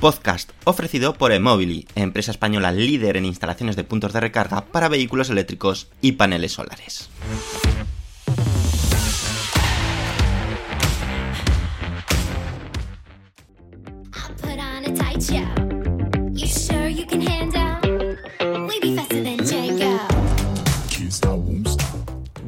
Podcast ofrecido por Emobili, empresa española líder en instalaciones de puntos de recarga para vehículos eléctricos y paneles solares.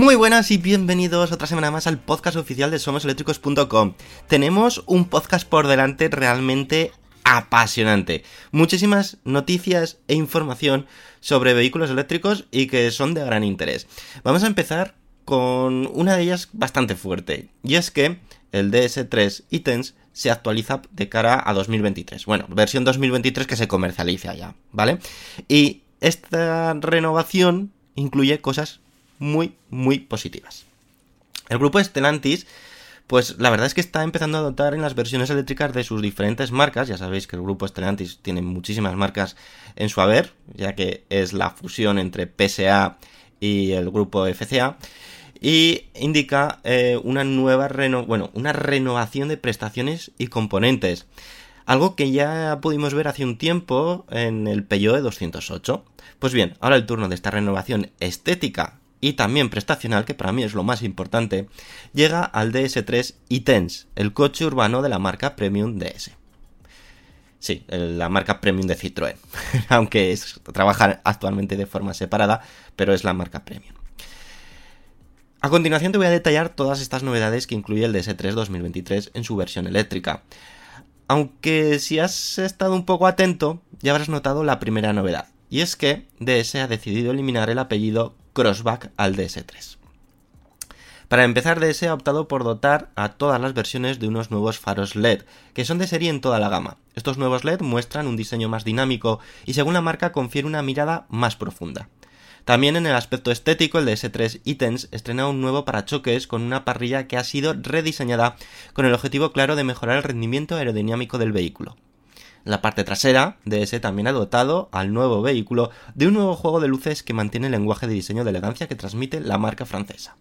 Muy buenas y bienvenidos otra semana más al podcast oficial de somoseléctricos.com. Tenemos un podcast por delante realmente apasionante. Muchísimas noticias e información sobre vehículos eléctricos y que son de gran interés. Vamos a empezar con una de ellas bastante fuerte. Y es que el DS3 Itens se actualiza de cara a 2023. Bueno, versión 2023 que se comercializa ya, ¿vale? Y esta renovación incluye cosas muy, muy positivas. El grupo Stellantis, pues la verdad es que está empezando a dotar en las versiones eléctricas de sus diferentes marcas. Ya sabéis que el grupo Stellantis tiene muchísimas marcas en su haber, ya que es la fusión entre PSA y el grupo FCA. Y indica eh, una nueva bueno, una renovación de prestaciones y componentes. Algo que ya pudimos ver hace un tiempo en el Peugeot E 208. Pues bien, ahora el turno de esta renovación estética y también prestacional, que para mí es lo más importante, llega al DS3 e-Tense, el coche urbano de la marca Premium DS. Sí, la marca Premium de Citroën, aunque es, trabaja actualmente de forma separada, pero es la marca Premium. A continuación te voy a detallar todas estas novedades que incluye el DS3 2023 en su versión eléctrica. Aunque si has estado un poco atento, ya habrás notado la primera novedad, y es que DS ha decidido eliminar el apellido Crossback al DS3. Para empezar, DS ha optado por dotar a todas las versiones de unos nuevos faros LED, que son de serie en toda la gama. Estos nuevos LED muestran un diseño más dinámico y según la marca confiere una mirada más profunda. También en el aspecto estético, el DS3 Itens estrena un nuevo parachoques con una parrilla que ha sido rediseñada con el objetivo claro de mejorar el rendimiento aerodinámico del vehículo. La parte trasera, DS también ha dotado al nuevo vehículo de un nuevo juego de luces que mantiene el lenguaje de diseño de elegancia que transmite la marca francesa.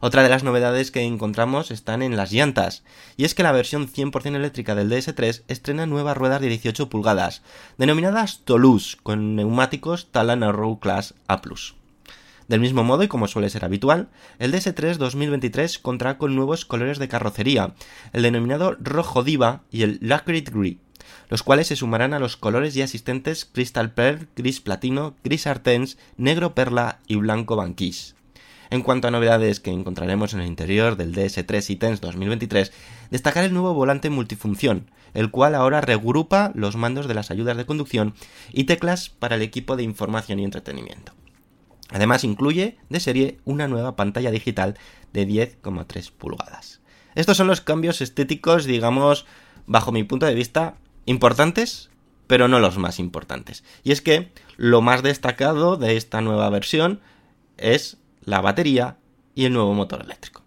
Otra de las novedades que encontramos están en las llantas, y es que la versión 100% eléctrica del DS3 estrena nuevas ruedas de 18 pulgadas, denominadas Toulouse, con neumáticos Talan Arrow Class A+. Del mismo modo y como suele ser habitual, el DS3 2023 contará con nuevos colores de carrocería, el denominado rojo diva y el Lacquered Grey, los cuales se sumarán a los colores ya existentes Crystal Pearl, gris platino, gris artens, negro perla y blanco banquís. En cuanto a novedades que encontraremos en el interior del DS3 e-Tense 2023, destacar el nuevo volante multifunción, el cual ahora regrupa los mandos de las ayudas de conducción y teclas para el equipo de información y entretenimiento. Además incluye de serie una nueva pantalla digital de 10,3 pulgadas. Estos son los cambios estéticos, digamos, bajo mi punto de vista, importantes, pero no los más importantes. Y es que lo más destacado de esta nueva versión es la batería y el nuevo motor eléctrico.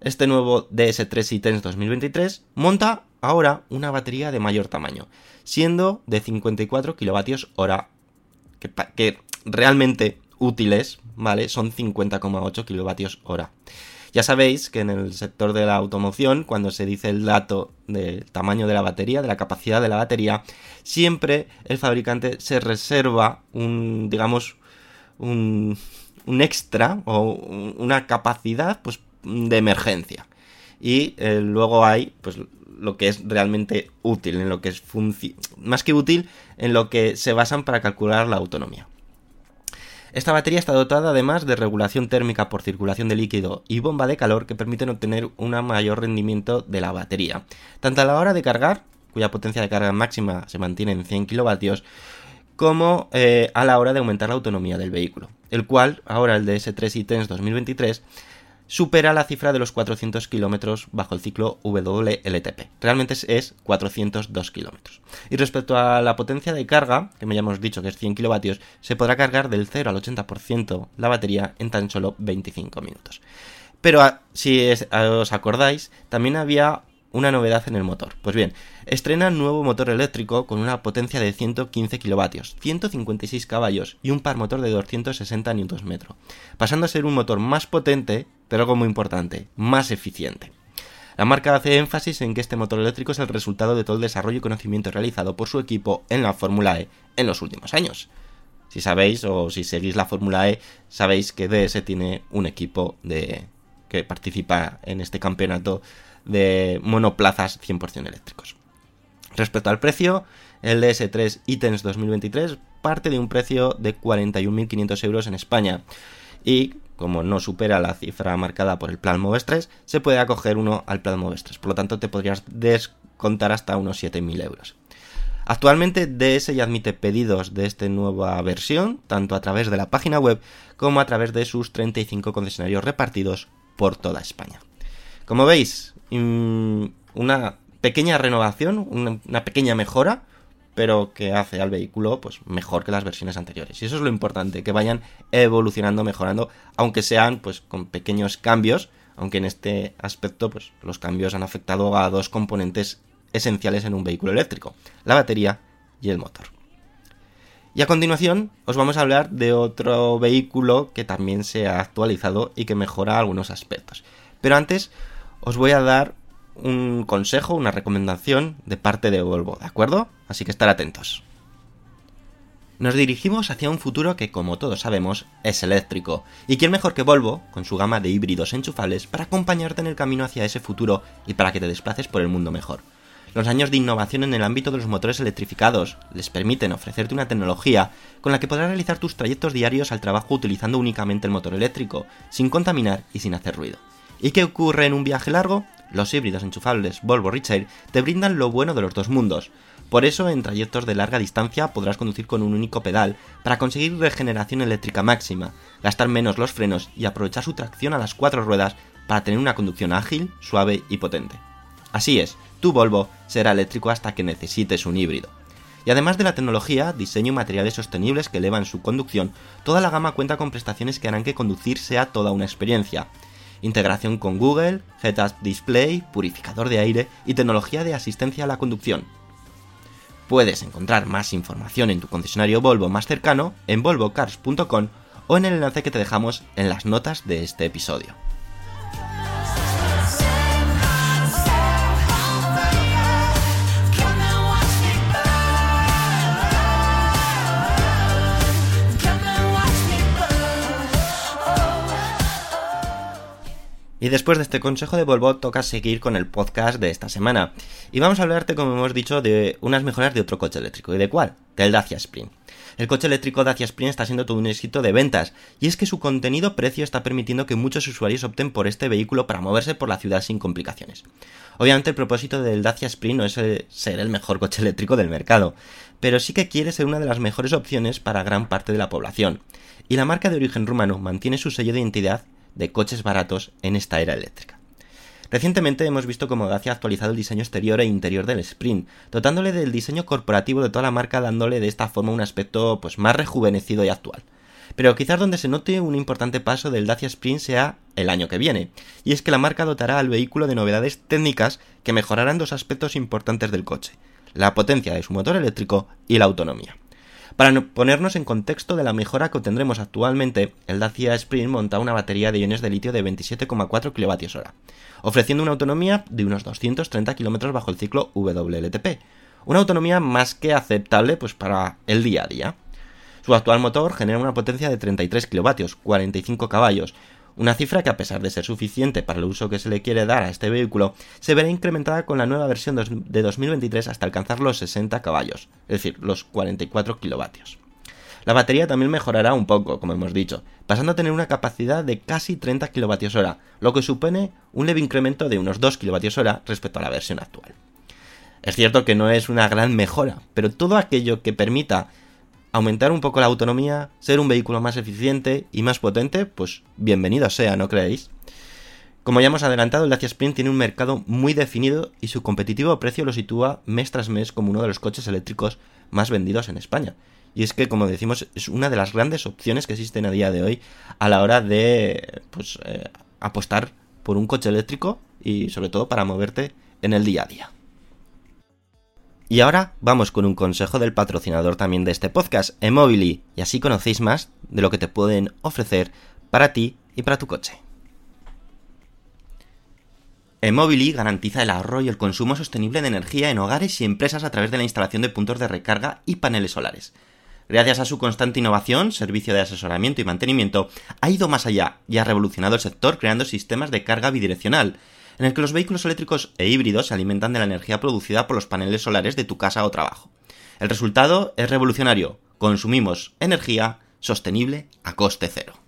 Este nuevo DS3 e-Tense 2023 monta ahora una batería de mayor tamaño, siendo de 54 kWh, que, que realmente útiles, ¿vale? Son 50,8 kWh. Ya sabéis que en el sector de la automoción, cuando se dice el dato del tamaño de la batería, de la capacidad de la batería, siempre el fabricante se reserva un, digamos, un, extra o una capacidad pues, de emergencia. Y eh, luego hay pues, lo que es realmente útil, en lo que es más que útil, en lo que se basan para calcular la autonomía. Esta batería está dotada además de regulación térmica por circulación de líquido y bomba de calor que permiten obtener un mayor rendimiento de la batería, tanto a la hora de cargar, cuya potencia de carga máxima se mantiene en 100 kilovatios, como eh, a la hora de aumentar la autonomía del vehículo, el cual ahora el DS3 e-Tense 2023 supera la cifra de los 400 kilómetros bajo el ciclo WLTP. Realmente es 402 kilómetros. Y respecto a la potencia de carga, que ya hemos dicho que es 100 kilovatios, se podrá cargar del 0 al 80% la batería en tan solo 25 minutos. Pero ah, si os acordáis, también había una novedad en el motor. Pues bien, estrena nuevo motor eléctrico con una potencia de 115 kilovatios, 156 caballos y un par motor de 260 Nm, pasando a ser un motor más potente, pero algo muy importante, más eficiente. La marca hace énfasis en que este motor eléctrico es el resultado de todo el desarrollo y conocimiento realizado por su equipo en la Fórmula E en los últimos años. Si sabéis o si seguís la Fórmula E, sabéis que DS tiene un equipo de que participa en este campeonato de monoplazas 100% eléctricos. Respecto al precio, el DS3 e-Tense 2023 parte de un precio de 41.500 euros en España y como no supera la cifra marcada por el plan Moves 3, se puede acoger uno al plan Moves 3, por lo tanto te podrías descontar hasta unos 7.000 euros. Actualmente DS ya admite pedidos de esta nueva versión, tanto a través de la página web como a través de sus 35 concesionarios repartidos por toda España. Como veis, una pequeña renovación, una, pequeña mejora, pero que hace al vehículo pues mejor que las versiones anteriores. Y eso es lo importante, que vayan evolucionando, mejorando, aunque sean pues con pequeños cambios, aunque en este aspecto pues los cambios han afectado a dos componentes esenciales en un vehículo eléctrico, la batería y el motor. Y a continuación os vamos a hablar de otro vehículo que también se ha actualizado y que mejora algunos aspectos. Pero antes os voy a dar un consejo, una recomendación de parte de Volvo, ¿de acuerdo? Así que estar atentos. Nos dirigimos hacia un futuro que, como todos sabemos, es eléctrico. ¿Y quién mejor que Volvo, con su gama de híbridos enchufables, para acompañarte en el camino hacia ese futuro y para que te desplaces por el mundo mejor? Los años de innovación en el ámbito de los motores electrificados les permiten ofrecerte una tecnología con la que podrás realizar tus trayectos diarios al trabajo utilizando únicamente el motor eléctrico, sin contaminar y sin hacer ruido. ¿Y qué ocurre en un viaje largo? Los híbridos enchufables Volvo Recharge te brindan lo bueno de los dos mundos. Por eso, en trayectos de larga distancia podrás conducir con un único pedal para conseguir regeneración eléctrica máxima, gastar menos los frenos y aprovechar su tracción a las cuatro ruedas para tener una conducción ágil, suave y potente. Así es, tu Volvo será eléctrico hasta que necesites un híbrido. Y además de la tecnología, diseño y materiales sostenibles que elevan su conducción, toda la gama cuenta con prestaciones que harán que conducir sea toda una experiencia integración con Google, Head-Up Display, purificador de aire y tecnología de asistencia a la conducción. Puedes encontrar más información en tu concesionario Volvo más cercano en volvocars.com o en el enlace que te dejamos en las notas de este episodio. Y después de este consejo de Volvo, toca seguir con el podcast de esta semana. Y vamos a hablarte, como hemos dicho, de unas mejoras de otro coche eléctrico. ¿Y de cuál? Del Dacia Spring. El coche eléctrico Dacia Spring está siendo todo un éxito de ventas, y es que su contenido-precio está permitiendo que muchos usuarios opten por este vehículo para moverse por la ciudad sin complicaciones. Obviamente el propósito del Dacia Spring no es ser el mejor coche eléctrico del mercado, pero sí que quiere ser una de las mejores opciones para gran parte de la población, y la marca de origen rumano mantiene su sello de identidad de coches baratos en esta era eléctrica. Recientemente hemos visto cómo Dacia ha actualizado el diseño exterior e interior del Sprint, dotándole del diseño corporativo de toda la marca dándole de esta forma un aspecto pues más rejuvenecido y actual. Pero quizás donde se note un importante paso del Dacia Sprint sea el año que viene, y es que la marca dotará al vehículo de novedades técnicas que mejorarán dos aspectos importantes del coche, la potencia de su motor eléctrico y la autonomía. Para no- ponernos en contexto de la mejora que obtendremos actualmente, el Dacia Sprint monta una batería de iones de litio de 27,4 kWh, ofreciendo una autonomía de unos 230 km bajo el ciclo WLTP, una autonomía más que aceptable pues, para el día a día. Su actual motor genera una potencia de 33 kilovatios, 45 caballos, una cifra que a pesar de ser suficiente para el uso que se le quiere dar a este vehículo, se verá incrementada con la nueva versión de 2023 hasta alcanzar los 60 caballos, es decir, los 44 kilovatios. La batería también mejorará un poco, como hemos dicho, pasando a tener una capacidad de casi 30 kWh, lo que supone un leve incremento de unos 2 kWh respecto a la versión actual. Es cierto que no es una gran mejora, pero todo aquello que permita aumentar un poco la autonomía, ser un vehículo más eficiente y más potente, pues bienvenido sea, ¿no creéis? Como ya hemos adelantado, el Dacia Sprint tiene un mercado muy definido y su competitivo precio lo sitúa mes tras mes como uno de los coches eléctricos más vendidos en España. Y es que, como decimos, es una de las grandes opciones que existen a día de hoy a la hora de pues, eh, apostar por un coche eléctrico y sobre todo para moverte en el día a día. Y ahora vamos con un consejo del patrocinador también de este podcast, Emobili, y así conocéis más de lo que te pueden ofrecer para ti y para tu coche. Emobili garantiza el ahorro y el consumo sostenible de energía en hogares y empresas a través de la instalación de puntos de recarga y paneles solares. Gracias a su constante innovación, servicio de asesoramiento y mantenimiento, ha ido más allá y ha revolucionado el sector creando sistemas de carga bidireccional, en el que los vehículos eléctricos e híbridos se alimentan de la energía producida por los paneles solares de tu casa o trabajo. El resultado es revolucionario. Consumimos energía sostenible a coste cero.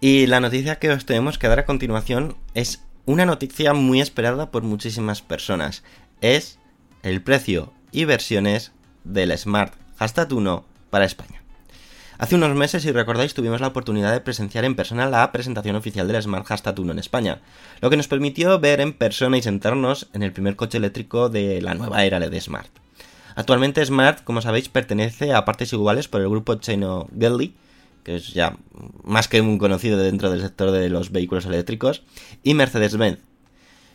Y la noticia que os tenemos que dar a continuación es una noticia muy esperada por muchísimas personas. Es el precio y versiones del Smart Hashtag 1 para España. Hace unos meses, si recordáis, tuvimos la oportunidad de presenciar en persona la presentación oficial del Smart Hashtag 1 en España, lo que nos permitió ver en persona y sentarnos en el primer coche eléctrico de la nueva era de Smart. Actualmente Smart, como sabéis, pertenece a partes iguales por el grupo Chino Gelly, que es ya más que un conocido dentro del sector de los vehículos eléctricos, y Mercedes-Benz.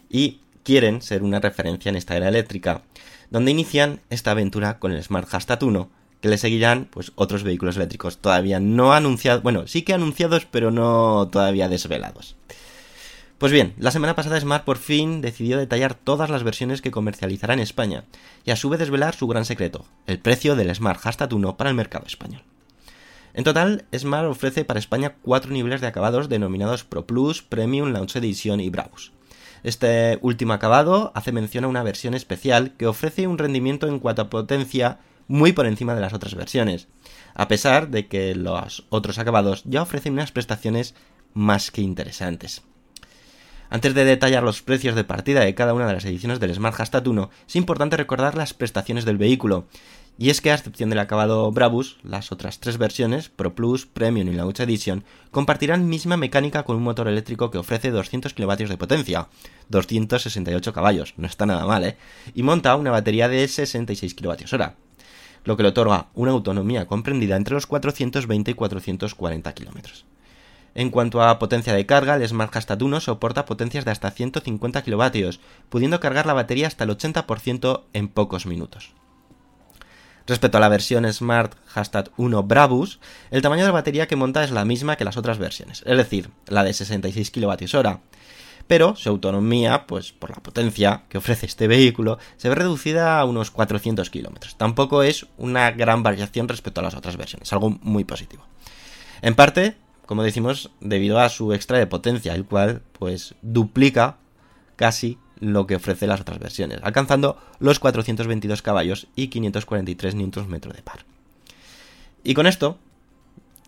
Y quieren ser una referencia en esta era eléctrica, donde inician esta aventura con el Smart Hashtag 1, que le seguirán pues otros vehículos eléctricos todavía no anunciados, bueno, sí que anunciados, pero no todavía desvelados. Pues bien, la semana pasada Smart por fin decidió detallar todas las versiones que comercializará en España y a su vez desvelar su gran secreto, el precio del Smart Hashtag 1 para el mercado español. En total, Smart ofrece para España cuatro niveles de acabados denominados Pro Plus, Premium, Launch Edition y Brabus. Este último acabado hace mención a una versión especial que ofrece un rendimiento en cuanto a potencia muy por encima de las otras versiones, a pesar de que los otros acabados ya ofrecen unas prestaciones más que interesantes. Antes de detallar los precios de partida de cada una de las ediciones del Smart Hashtag 1, es importante recordar las prestaciones del vehículo, y es que a excepción del acabado Brabus, las otras tres versiones, Pro Plus, Premium y Launch Edition, compartirán misma mecánica con un motor eléctrico que ofrece 200 kilovatios de potencia, 268 caballos, no está nada mal, ¿eh? Y monta una batería de 66 kWh, lo que le otorga una autonomía comprendida entre los 420 y 440 kilómetros. En cuanto a potencia de carga, el Smart Hashtag 1 soporta potencias de hasta 150 kilovatios, pudiendo cargar la batería hasta el 80% en pocos minutos. Respecto a la versión Smart Hashtag 1 Brabus, el tamaño de la batería que monta es la misma que las otras versiones, es decir, la de 66 kWh. Pero su autonomía, pues por la potencia que ofrece este vehículo, se ve reducida a unos 400 km. Tampoco es una gran variación respecto a las otras versiones, algo muy positivo. En parte, como decimos, debido a su extra de potencia, el cual pues duplica casi lo que ofrece las otras versiones, alcanzando los 422 caballos y 543 Nm de par. Y con esto,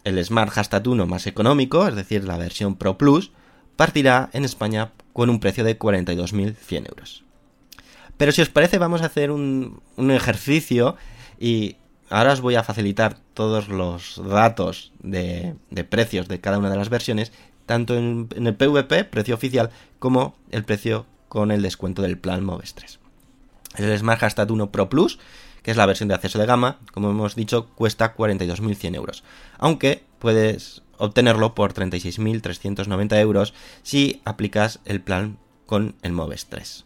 el Smart Hashtag 1 más económico, es decir, la versión Pro Plus, partirá en España con un precio de 42.100 euros. Pero si os parece, vamos a hacer un, ejercicio y ahora os voy a facilitar todos los datos de, de precios de cada una de las versiones, tanto en, en, el PVP, precio oficial, como el precio con el descuento del plan Moves 3. El Smart Hashtag 1 Pro Plus, que es la versión de acceso de gama, como hemos dicho, cuesta 42.100 euros. Aunque puedes obtenerlo por 36.390 euros si aplicas el plan con el Moves 3.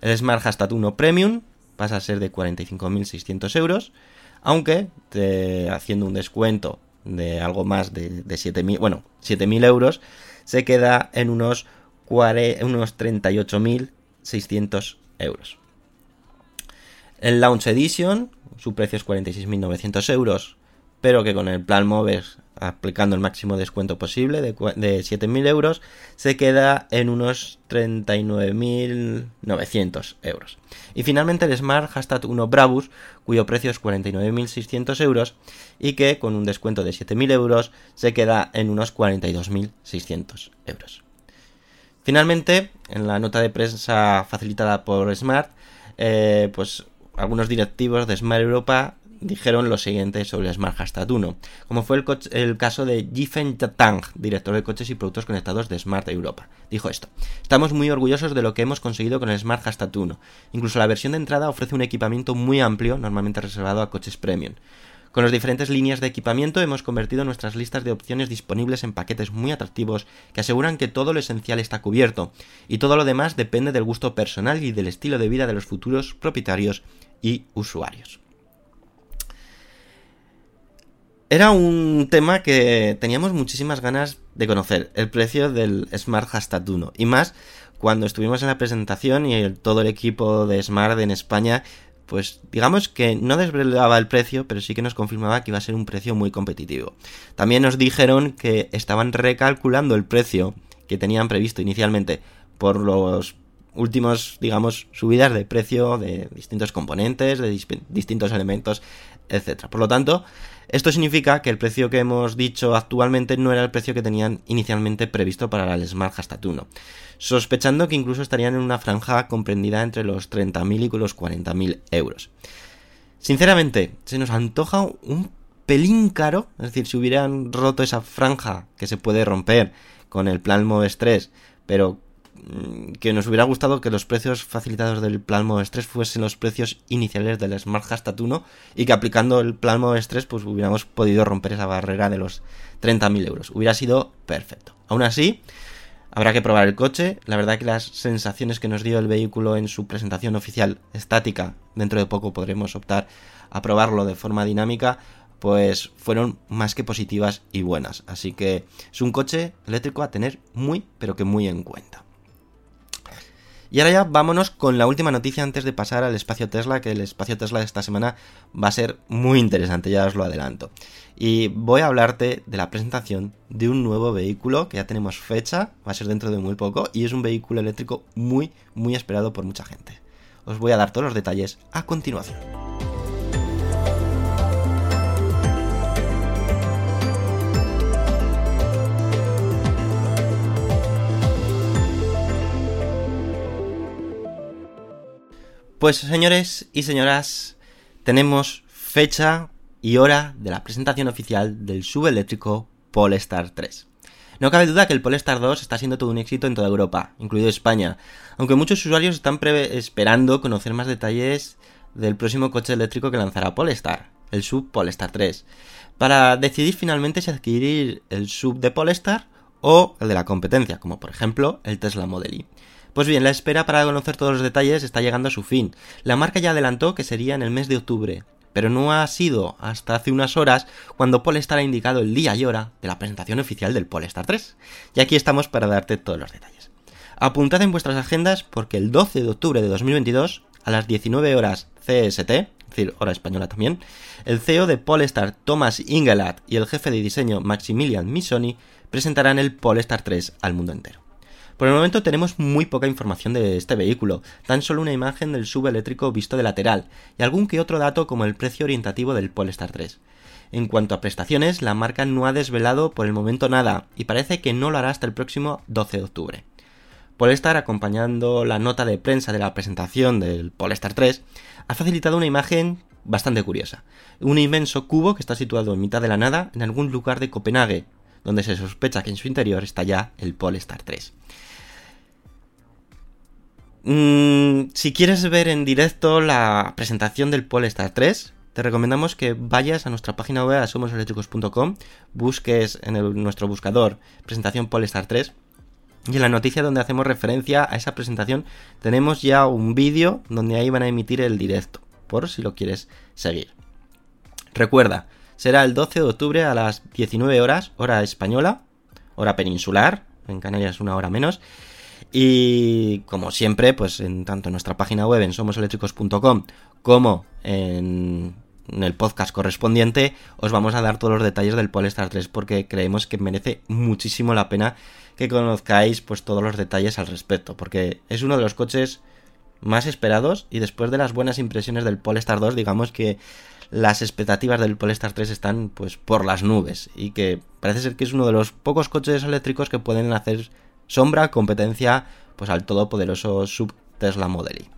El Smart Hashtag 1 Premium pasa a ser de 45.600 euros, aunque haciendo un descuento de algo más de, de 7.000, bueno, 7.000 euros, se queda en unos, unos 38.600 euros. El Launch Edition, su precio es 46.900 euros, pero que con el plan Moves, aplicando el máximo descuento posible de, de 7.000 euros, se queda en unos 39.900 euros. Y finalmente el Smart Hashtag 1 Brabus, cuyo precio es 49.600 euros y que con un descuento de 7.000 euros se queda en unos 42.600 euros. Finalmente, en la nota de prensa facilitada por Smart, eh, pues algunos directivos de Smart Europa dijeron lo siguiente sobre el Smart Hashtag 1, como fue el, caso de Jifen Tang, director de coches y productos conectados de Smart Europa. Dijo esto, estamos muy orgullosos de lo que hemos conseguido con el Smart Hashtag 1. Incluso la versión de entrada ofrece un equipamiento muy amplio, normalmente reservado a coches premium. Con las diferentes líneas de equipamiento hemos convertido nuestras listas de opciones disponibles en paquetes muy atractivos que aseguran que todo lo esencial está cubierto y todo lo demás depende del gusto personal y del estilo de vida de los futuros propietarios y usuarios. Era un tema que teníamos muchísimas ganas de conocer, el precio del Smart Hashtag 1. Y más cuando estuvimos en la presentación y el, todo el equipo de Smart en España, pues digamos que no desvelaba el precio, pero sí que nos confirmaba que iba a ser un precio muy competitivo. También nos dijeron que estaban recalculando el precio que tenían previsto inicialmente por los últimos, digamos, subidas de precio de distintos componentes, de distintos elementos, etc. Por lo tanto, esto significa que el precio que hemos dicho actualmente no era el precio que tenían inicialmente previsto para el Smart Hashtag 1, sospechando que incluso estarían en una franja comprendida entre los 30.000 y los 40.000 euros. Sinceramente, se nos antoja un pelín caro, es decir, si hubieran roto esa franja que se puede romper con el plan Moves 3, pero que nos hubiera gustado que los precios facilitados del plan Moves 3 fuesen los precios iniciales del Smart Hashtag 1 y que aplicando el plan Moves 3 pues hubiéramos podido romper esa barrera de los 30.000 euros. Hubiera sido perfecto. Aún así, habrá que probar el coche. La verdad que las sensaciones que nos dio el vehículo en su presentación oficial estática, dentro de poco podremos optar a probarlo de forma dinámica, pues fueron más que positivas y buenas. Así que es un coche eléctrico a tener muy, pero que muy en cuenta. Y ahora ya vámonos con la última noticia antes de pasar al espacio Tesla, que el espacio Tesla de esta semana va a ser muy interesante, ya os lo adelanto. Y voy a hablarte de la presentación de un nuevo vehículo que ya tenemos fecha, va a ser dentro de muy poco, y es un vehículo eléctrico muy, muy esperado por mucha gente. Os voy a dar todos los detalles a continuación. Pues señores y señoras, tenemos fecha y hora de la presentación oficial del subeléctrico Polestar 3. No cabe duda que el Polestar 2 está siendo todo un éxito en toda Europa, incluido España, aunque muchos usuarios están esperando conocer más detalles del próximo coche eléctrico que lanzará Polestar, el sub Polestar 3, para decidir finalmente si adquirir el sub de Polestar o el de la competencia, como por ejemplo el Tesla Model. Pues bien, la espera para conocer todos los detalles está llegando a su fin. La marca ya adelantó que sería en el mes de octubre, pero no ha sido hasta hace unas horas cuando Polestar ha indicado el día y hora de la presentación oficial del Polestar 3. Y aquí estamos para darte todos los detalles. Apuntad en vuestras agendas porque el 12 de octubre de 2022, a las 19 horas CST, es decir, hora española también, el CEO de Polestar, Thomas Ingelat, y el jefe de diseño, Maximilian Missoni, presentarán el Polestar 3 al mundo entero. Por el momento tenemos muy poca información de este vehículo, tan solo una imagen del subeléctrico visto de lateral, y algún que otro dato como el precio orientativo del Polestar 3. En cuanto a prestaciones, la marca no ha desvelado por el momento nada, y parece que no lo hará hasta el próximo 12 de octubre. Polestar, acompañando la nota de prensa de la presentación del Polestar 3, ha facilitado una imagen bastante curiosa. Un inmenso cubo que está situado en mitad de la nada en algún lugar de Copenhague, donde se sospecha que en su interior está ya el Polestar 3. Mm, si quieres ver en directo la presentación del Polestar 3, te recomendamos que vayas a nuestra página web asomoseléctricos.com, busques en nuestro buscador presentación Polestar 3 y en la noticia donde hacemos referencia a esa presentación tenemos ya un vídeo donde ahí van a emitir el directo, por si lo quieres seguir. Recuerda, será el 12 de octubre a las 19 horas, hora española, hora peninsular, en Canarias una hora menos. Y como siempre, pues en tanto en nuestra página web en somoseléctricos.com como en, en el podcast correspondiente os vamos a dar todos los detalles del Polestar 3 porque creemos que merece muchísimo la pena que conozcáis pues todos los detalles al respecto porque es uno de los coches más esperados y después de las buenas impresiones del Polestar 2 digamos que las expectativas del Polestar 3 están pues por las nubes y que parece ser que es uno de los pocos coches eléctricos que pueden hacer sombra competencia pues al todopoderoso sub Tesla Model Y.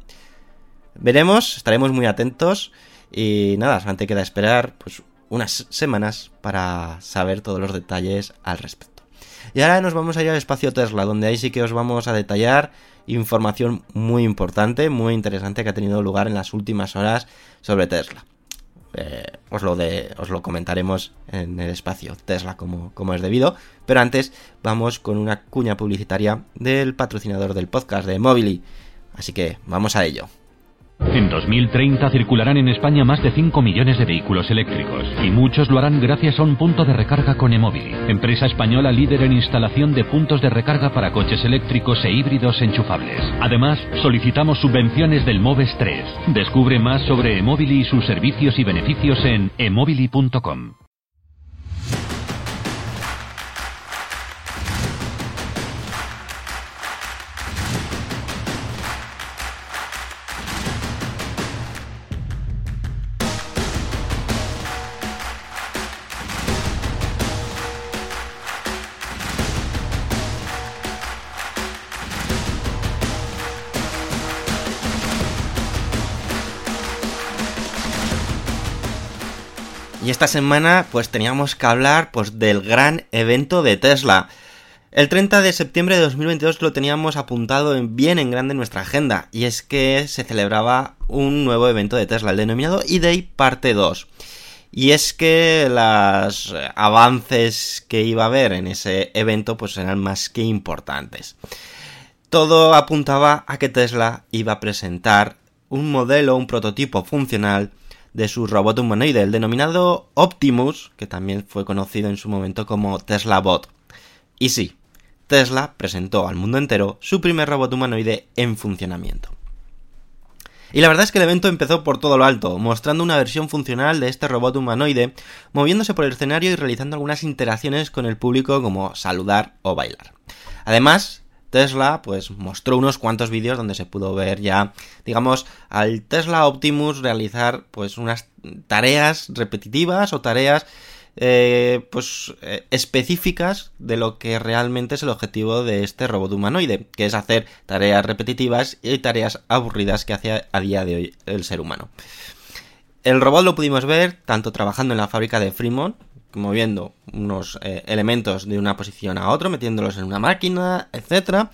Veremos, estaremos muy atentos y nada, solamente queda esperar pues unas semanas para saber todos los detalles al respecto. Y ahora nos vamos a ir al espacio Tesla, donde ahí sí que os vamos a detallar información muy importante, muy interesante que ha tenido lugar en las últimas horas sobre Tesla. Eh, os, lo de, os lo comentaremos en el espacio Tesla como, como es debido. Pero antes vamos con una cuña publicitaria del patrocinador del podcast de Mobily. Así que vamos a ello. En 2030 circularán en España más de 5 millones de vehículos eléctricos y muchos lo harán gracias a un punto de recarga con Emobili, empresa española líder en instalación de puntos de recarga para coches eléctricos e híbridos enchufables. Además, solicitamos subvenciones del MOVES 3. Descubre más sobre Emobili y sus servicios y beneficios en emobili.com. esta semana pues teníamos que hablar pues del gran evento de Tesla. El 30 de septiembre de 2022 lo teníamos apuntado en- bien en grande en nuestra agenda y es que se celebraba un nuevo evento de Tesla, el denominado E-Day parte 2. Y es que los avances que iba a haber en ese evento pues eran más que importantes. Todo apuntaba a que Tesla iba a presentar un modelo, un prototipo funcional de su robot humanoide, el denominado Optimus, que también fue conocido en su momento como Tesla Bot. Y sí, Tesla presentó al mundo entero su primer robot humanoide en funcionamiento. Y la verdad es que el evento empezó por todo lo alto, mostrando una versión funcional de este robot humanoide, moviéndose por el escenario y realizando algunas interacciones con el público como saludar o bailar. Además, Tesla pues mostró unos cuantos vídeos donde se pudo ver ya, digamos, al Tesla Optimus realizar pues unas tareas repetitivas o tareas eh, pues eh, específicas de lo que realmente es el objetivo de este robot humanoide, que es hacer tareas repetitivas y tareas aburridas que hace a día de hoy el ser humano. El robot lo pudimos ver tanto trabajando en la fábrica de Fremont, moviendo unos eh, elementos de una posición a otra, metiéndolos en una máquina, etcétera,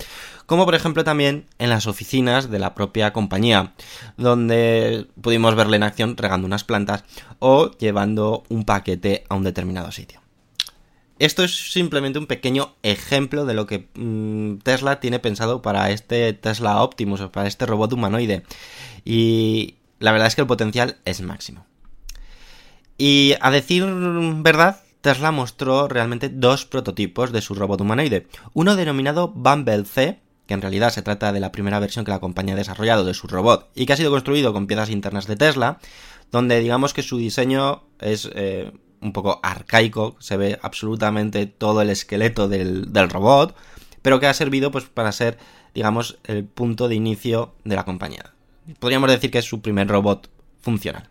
como por ejemplo también en las oficinas de la propia compañía, donde pudimos verle en acción regando unas plantas o llevando un paquete a un determinado sitio. Esto es simplemente un pequeño ejemplo de lo que mm, Tesla tiene pensado para este Tesla Optimus o para este robot humanoide. Y la verdad es que el potencial es máximo. Y a decir verdad, Tesla mostró realmente dos prototipos de su robot humanoide. Uno denominado Bumble C, que en realidad se trata de la primera versión que la compañía ha desarrollado de su robot y que ha sido construido con piezas internas de Tesla, donde digamos que su diseño es eh, un poco arcaico, se ve absolutamente todo el esqueleto del, del robot, pero que ha servido pues para ser, digamos, el punto de inicio de la compañía. Podríamos decir que es su primer robot funcional.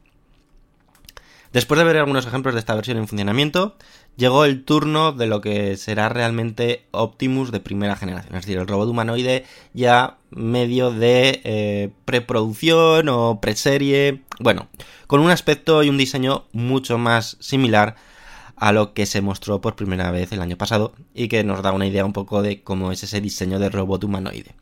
Después de ver algunos ejemplos de esta versión en funcionamiento, llegó el turno de lo que será realmente Optimus de primera generación, es decir, el robot humanoide ya medio de eh, preproducción o preserie, bueno, con un aspecto y un diseño mucho más similar a lo que se mostró por primera vez el año pasado y que nos da una idea un poco de cómo es ese diseño de robot humanoide.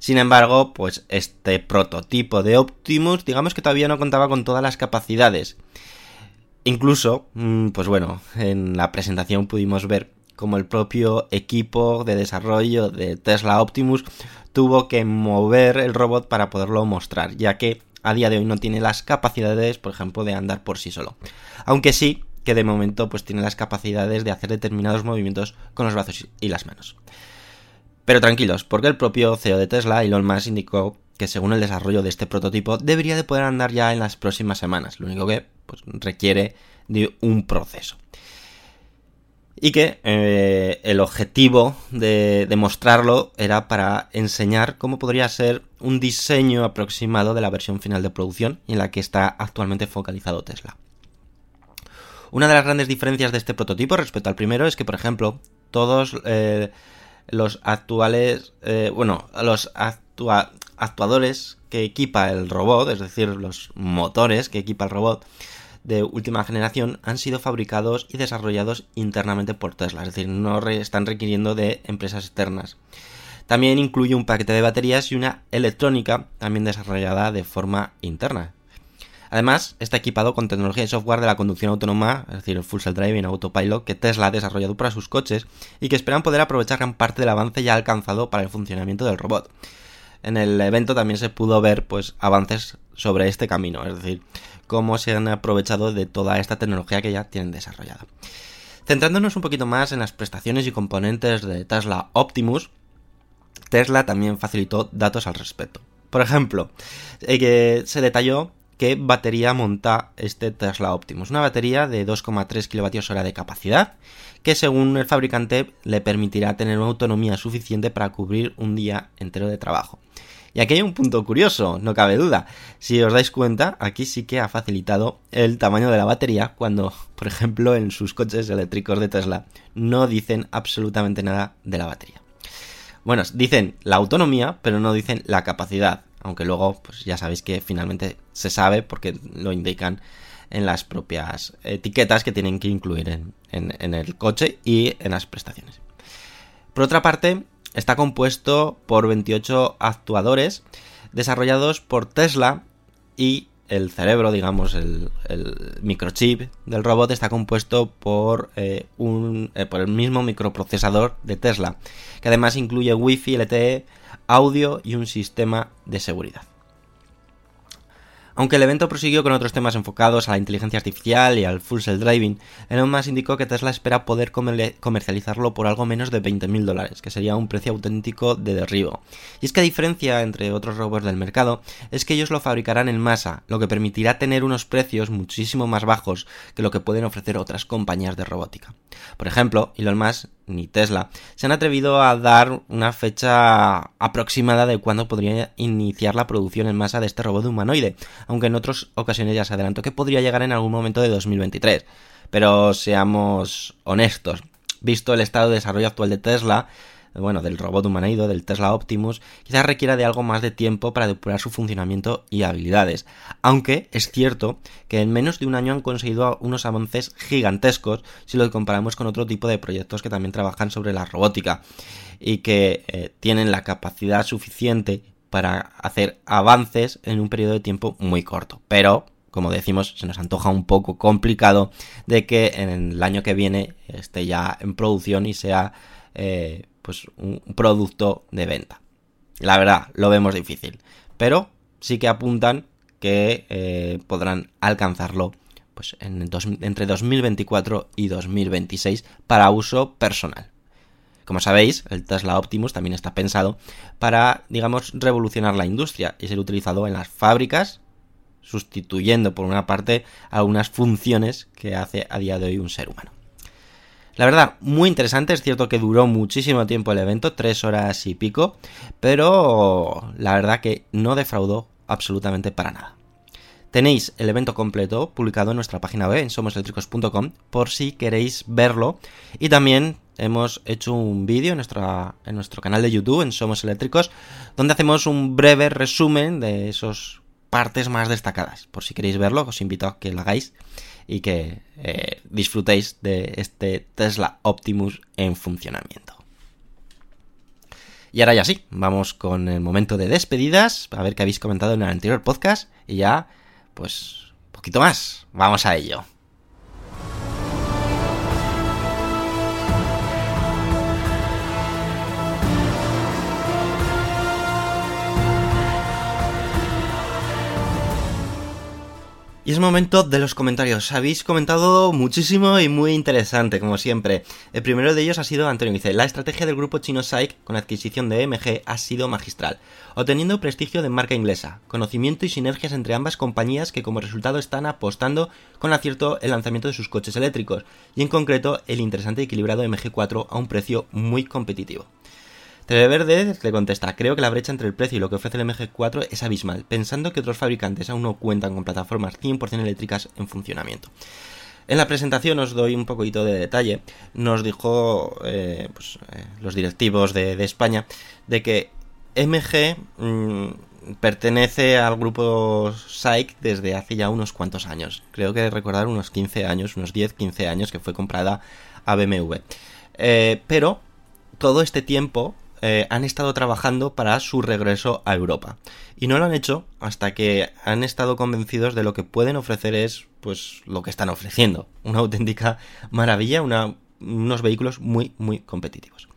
Sin embargo, pues este prototipo de Optimus, digamos que todavía no contaba con todas las capacidades. Incluso, mm, pues bueno, en la presentación pudimos ver cómo el propio equipo de desarrollo de Tesla Optimus tuvo que mover el robot para poderlo mostrar, ya que a día de hoy no tiene las capacidades, por ejemplo, de andar por sí solo. Aunque sí que de momento pues tiene las capacidades de hacer determinados movimientos con los brazos y las manos. Pero tranquilos, porque el propio CEO de Tesla, Elon Musk, indicó que según el desarrollo de este prototipo debería de poder andar ya en las próximas semanas, lo único que pues, requiere de un proceso. Y que eh, el objetivo de, de mostrarlo era para enseñar cómo podría ser un diseño aproximado de la versión final de producción en la que está actualmente focalizado Tesla. Una de las grandes diferencias de este prototipo respecto al primero es que, por ejemplo, todos eh, los actuales, eh, bueno, los actua- actuadores que equipa el robot, es decir, los motores que equipa el robot de última generación, han sido fabricados y desarrollados internamente por Tesla, es decir, no están requiriendo de empresas externas. También incluye un paquete de baterías y una electrónica también desarrollada de forma interna. Además, está equipado con tecnología y software de la conducción autónoma, es decir, el Full Self Driving Autopilot, que Tesla ha desarrollado para sus coches y que esperan poder aprovechar gran parte del avance ya alcanzado para el funcionamiento del robot. En el evento también se pudo ver pues avances sobre este camino, es decir, cómo se han aprovechado de toda esta tecnología que ya tienen desarrollada. Centrándonos un poquito más en las prestaciones y componentes de Tesla Optimus, Tesla también facilitó datos al respecto. Por ejemplo, eh, se detalló qué batería monta este Tesla Optimus. Una batería de 2,3 kWh de capacidad que según el fabricante le permitirá tener una autonomía suficiente para cubrir un día entero de trabajo. Y aquí hay un punto curioso, no cabe duda. Si os dais cuenta, aquí sí que ha facilitado el tamaño de la batería cuando, por ejemplo, en sus coches eléctricos de Tesla no dicen absolutamente nada de la batería. Bueno, dicen la autonomía, pero no dicen la capacidad. Aunque luego, pues ya sabéis que finalmente se sabe porque lo indican en las propias etiquetas que tienen que incluir en, en- el coche y en las prestaciones. Por otra parte, está compuesto por 28 actuadores desarrollados por Tesla y el cerebro, digamos, el, el microchip del robot está compuesto por, eh, un, eh, por el mismo microprocesador de Tesla, que además incluye Wi-Fi, LTE, audio y un sistema de seguridad. Aunque el evento prosiguió con otros temas enfocados a la inteligencia artificial y al full self driving, Elon Musk indicó que Tesla espera poder comercializarlo por algo menos de 20.000 dólares, que sería un precio auténtico de derribo. Y es que a diferencia entre otros robots del mercado, es que ellos lo fabricarán en masa, lo que permitirá tener unos precios muchísimo más bajos que lo que pueden ofrecer otras compañías de robótica. Por ejemplo, Elon Musk ni Tesla se han atrevido a dar una fecha aproximada de cuándo podría iniciar la producción en masa de este robot humanoide, aunque en otras ocasiones ya se adelantó que podría llegar en algún momento de 2023. Pero seamos honestos, visto el estado de desarrollo actual de Tesla, bueno, del robot humanoide, del Tesla Optimus, quizás requiera de algo más de tiempo para depurar su funcionamiento y habilidades. Aunque es cierto que en menos de un año han conseguido unos avances gigantescos si lo comparamos con otro tipo de proyectos que también trabajan sobre la robótica y que eh, tienen la capacidad suficiente para hacer avances en un periodo de tiempo muy corto. Pero como decimos, se nos antoja un poco complicado de que en el año que viene esté ya en producción y sea eh, pues un producto de venta. La verdad, lo vemos difícil. Pero sí que apuntan que eh, podrán alcanzarlo pues en dos- entre 2024 y 2026 para uso personal. Como sabéis, el Tesla Optimus también está pensado para, digamos, revolucionar la industria y ser utilizado en las fábricas, sustituyendo por una parte algunas funciones que hace a día de hoy un ser humano. La verdad, muy interesante, es cierto que duró muchísimo tiempo el evento, tres horas y pico, pero la verdad que no defraudó absolutamente para nada. Tenéis el evento completo publicado en nuestra página web en somoseléctricos.com por si queréis verlo. Y también hemos hecho un vídeo en, en nuestro canal de YouTube en Somos Eléctricos donde hacemos un breve resumen de esas partes más destacadas. Por si queréis verlo, os invito a que lo hagáis y que eh, disfrutéis de este Tesla Optimus en funcionamiento. Y ahora ya sí, vamos con el momento de despedidas, a ver qué habéis comentado en el anterior podcast y ya, pues, poquito más. Vamos a ello. Y es momento de los comentarios. Habéis comentado muchísimo y muy interesante, como siempre. El primero de ellos ha sido Antonio dice, la estrategia del grupo chino SAIC con la adquisición de MG ha sido magistral, obteniendo prestigio de marca inglesa, conocimiento y sinergias entre ambas compañías que como resultado están apostando con acierto el lanzamiento de sus coches eléctricos, y en concreto el interesante y equilibrado MG4 a un precio muy competitivo. Televerde le contesta, creo que la brecha entre el precio y lo que ofrece el MG4 es abismal, pensando que otros fabricantes aún no cuentan con plataformas 100% eléctricas en funcionamiento. En la presentación os doy un poquito de detalle. Nos dijo eh, pues, eh, los directivos de, España de que MG mm, pertenece al grupo SAIC desde hace ya unos cuantos años. Creo que recordar unos 15 años, unos 10-15 años que fue comprada a BMW. Eh, pero todo este tiempo eh, han estado trabajando para su regreso a Europa. Y no lo han hecho hasta que han estado convencidos de lo que pueden ofrecer es, pues, lo que están ofreciendo. Una auténtica maravilla, una- unos vehículos muy, muy competitivos.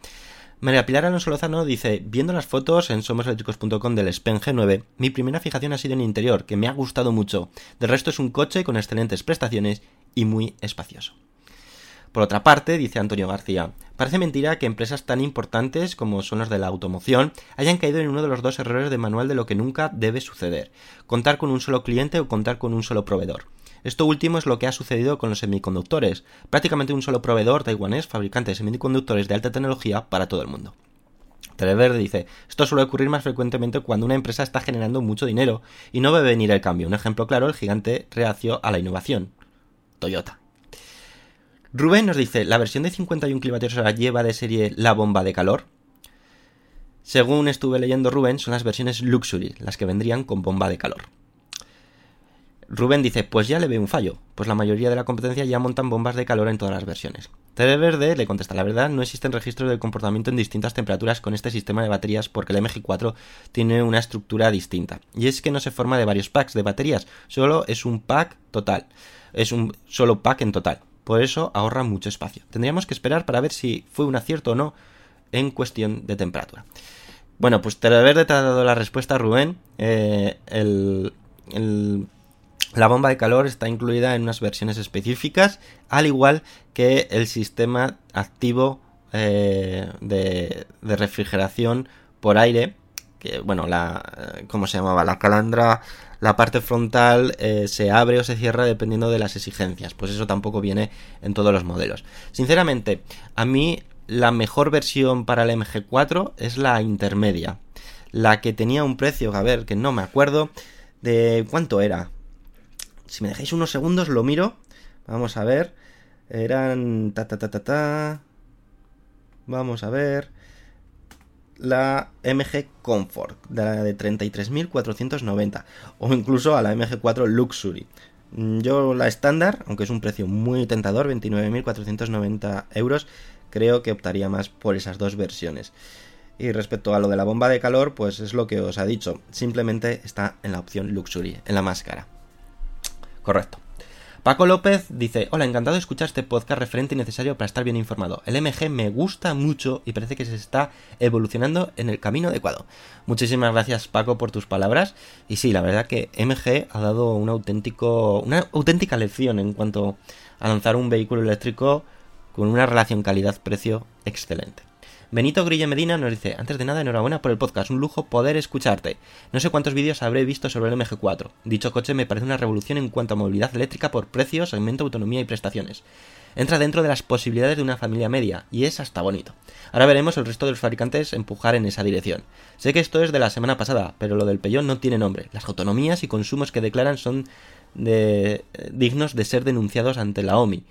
María Pilar Alonso Lozano dice, viendo las fotos en somoseléctricos.com del Spen G9, mi primera fijación ha sido en el interior, que me ha gustado mucho. Del resto es un coche con excelentes prestaciones y muy espacioso. Por otra parte, dice Antonio García, parece mentira que empresas tan importantes como son las de la automoción hayan caído en uno de los dos errores de manual de lo que nunca debe suceder, contar con un solo cliente o contar con un solo proveedor. Esto último es lo que ha sucedido con los semiconductores, prácticamente un solo proveedor taiwanés fabricante de semiconductores de alta tecnología para todo el mundo. Televerde dice, esto suele ocurrir más frecuentemente cuando una empresa está generando mucho dinero y no ve venir el cambio. Un ejemplo claro, el gigante reacio a la innovación. Toyota. Rubén nos dice, la versión de 51 kWh lleva de serie la bomba de calor. Según estuve leyendo Rubén, son las versiones Luxury, las que vendrían con bomba de calor. Rubén dice, pues ya le veo un fallo, pues la mayoría de la competencia ya montan bombas de calor en todas las versiones. Verde le contesta, la verdad no existen registros del comportamiento en distintas temperaturas con este sistema de baterías porque el MG4 tiene una estructura distinta. Y es que no se forma de varios packs de baterías, solo es un pack total. Es un solo pack en total. Por eso ahorra mucho espacio. Tendríamos que esperar para ver si fue un acierto o no en cuestión de temperatura. Bueno, pues Televerde te ha dado la respuesta, Rubén. Eh, el- la bomba de calor está incluida en unas versiones específicas, al igual que el sistema activo eh, de, de refrigeración por aire, que bueno, la, eh, ¿cómo se llamaba? La calandra, la parte frontal eh, se abre o se cierra dependiendo de las exigencias, pues eso tampoco viene en todos los modelos. Sinceramente, a mí la mejor versión para el MG4 es la intermedia, la que tenía un precio, a ver, que no me acuerdo de cuánto era. Si me dejáis unos segundos lo miro. Vamos a ver. Eran ta ta ta ta ta. Vamos a ver. La MG Comfort, de la de 33.490. O incluso a la MG4 Luxury. Mm, Yo la estándar, aunque es un precio muy tentador, 29.490 euros, creo que optaría más por esas dos versiones. Y respecto a lo de la bomba de calor, pues es lo que os ha dicho. Simplemente está en la opción Luxury, en la más cara. Correcto. Paco López dice, hola, encantado de escuchar este podcast referente y necesario para estar bien informado. El MG me gusta mucho y parece que se está evolucionando en el camino adecuado. Muchísimas gracias Paco por tus palabras. Y sí, la verdad que MG ha dado un auténtico, una auténtica lección en cuanto a lanzar un vehículo eléctrico con una relación calidad-precio excelente. Benito Grille Medina nos dice, antes de nada, enhorabuena por el podcast, un lujo poder escucharte. No sé cuántos vídeos habré visto sobre el MG4. Dicho coche me parece una revolución en cuanto a movilidad eléctrica por precio, segmento, autonomía y prestaciones. Entra dentro de las posibilidades de una familia media, y es hasta bonito. Ahora veremos el resto de los fabricantes empujar en esa dirección. Sé que esto es de la semana pasada, pero lo del Peugeot no tiene nombre. Las autonomías y consumos que declaran son eh, dignos de ser denunciados ante la OMI.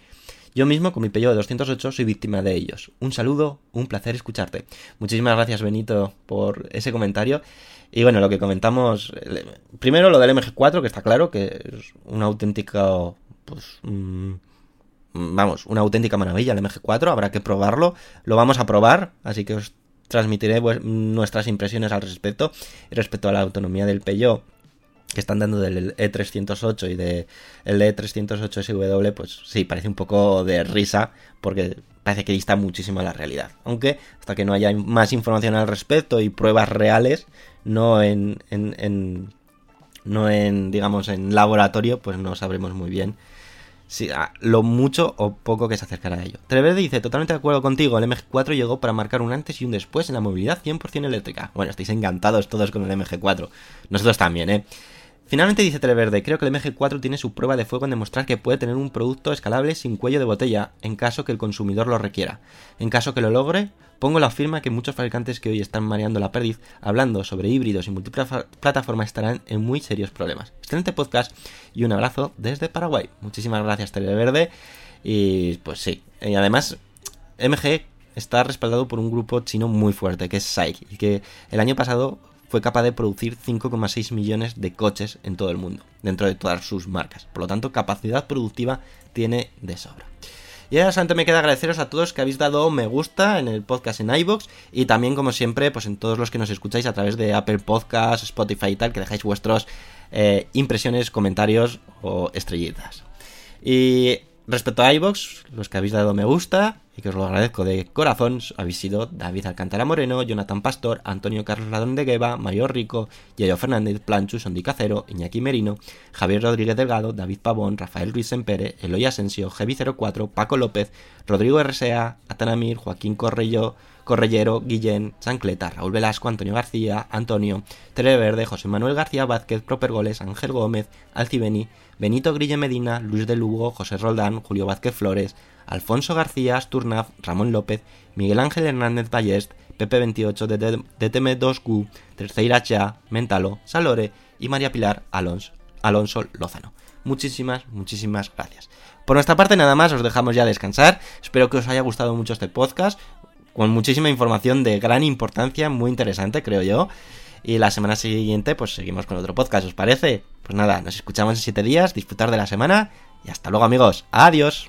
Yo mismo, con mi Peugeot de 208, soy víctima de ellos. Un saludo, un placer escucharte. Muchísimas gracias, Benito, por ese comentario. Y bueno, lo que comentamos. Primero lo del MG4, que está claro que es una auténtica. Pues. mm, vamos, una auténtica maravilla el MG4. Habrá que probarlo. Lo vamos a probar, así que os transmitiré pues, nuestras impresiones al respecto. Respecto a la autonomía del Peugeot que están dando del E308 y de el E308 SW, pues sí, parece un poco de risa porque parece que dista muchísimo a la realidad. Aunque hasta que no haya más información al respecto y pruebas reales, no en, en, no en digamos en laboratorio, pues no sabremos muy bien si, a lo mucho o poco que se acercará a ello. Treverde dice, totalmente de acuerdo contigo, el MG4 llegó para marcar un antes y un después en la movilidad 100% eléctrica. Bueno, estáis encantados todos con el MG4. Nosotros también, ¿eh? Finalmente dice Televerde, creo que el MG4 tiene su prueba de fuego en demostrar que puede tener un producto escalable sin cuello de botella, en caso que el consumidor lo requiera. En caso que lo logre, pongo la firma que muchos fabricantes que hoy están mareando la perdiz, hablando sobre híbridos y multiplataforma estarán en muy serios problemas. Excelente podcast y un abrazo desde Paraguay. Muchísimas gracias Televerde. Y pues sí, y además MG está respaldado por un grupo chino muy fuerte, que es SAIC, y que el año pasado fue capaz de producir 5,6 millones de coches en todo el mundo, dentro de todas sus marcas. Por lo tanto, capacidad productiva tiene de sobra. Y ahora solamente me queda agradeceros a todos que habéis dado me gusta en el podcast en iBox y también, como siempre, pues en todos los que nos escucháis a través de Apple Podcasts, Spotify y tal, que dejáis vuestros eh, impresiones, comentarios o estrellitas. Y respecto a iBox, los que habéis dado me gusta y que os lo agradezco de corazón, habéis sido David Alcántara Moreno, Jonathan Pastor, Antonio Carlos Ladrón de Gueva, Mayor Rico, Yayo Fernández, Planchu, Sondi Cacero, Iñaki Merino, Javier Rodríguez Delgado, David Pavón, Rafael Ruiz Sempere, Eloy Asensio, Heavy04, Paco López, Rodrigo RSA, Atanamir, Joaquín Corrello, Correllero, Guillén, Chancleta, Raúl Velasco, Antonio García, Antonio, Televerde, José Manuel García Vázquez, Propergoles, Ángel Gómez, Alcibeni, Benito Grille Medina, Luis de Lugo, José Roldán, Julio Vázquez Flores, Alfonso García, Asturnaf, Ramón López, Miguel Ángel Hernández Ballest, Pepe28 de DTM2Q, Terceira Cha, Mentalo, Salore y María Pilar Alonso, Alonso Lozano. Muchísimas, muchísimas gracias. Por nuestra parte nada más, os dejamos ya descansar. Espero que os haya gustado mucho este podcast, con muchísima información de gran importancia, muy interesante creo yo. Y la semana siguiente pues seguimos con otro podcast, ¿os parece? Pues nada, nos escuchamos en 7 días, disfrutar de la semana y hasta luego amigos. Adiós.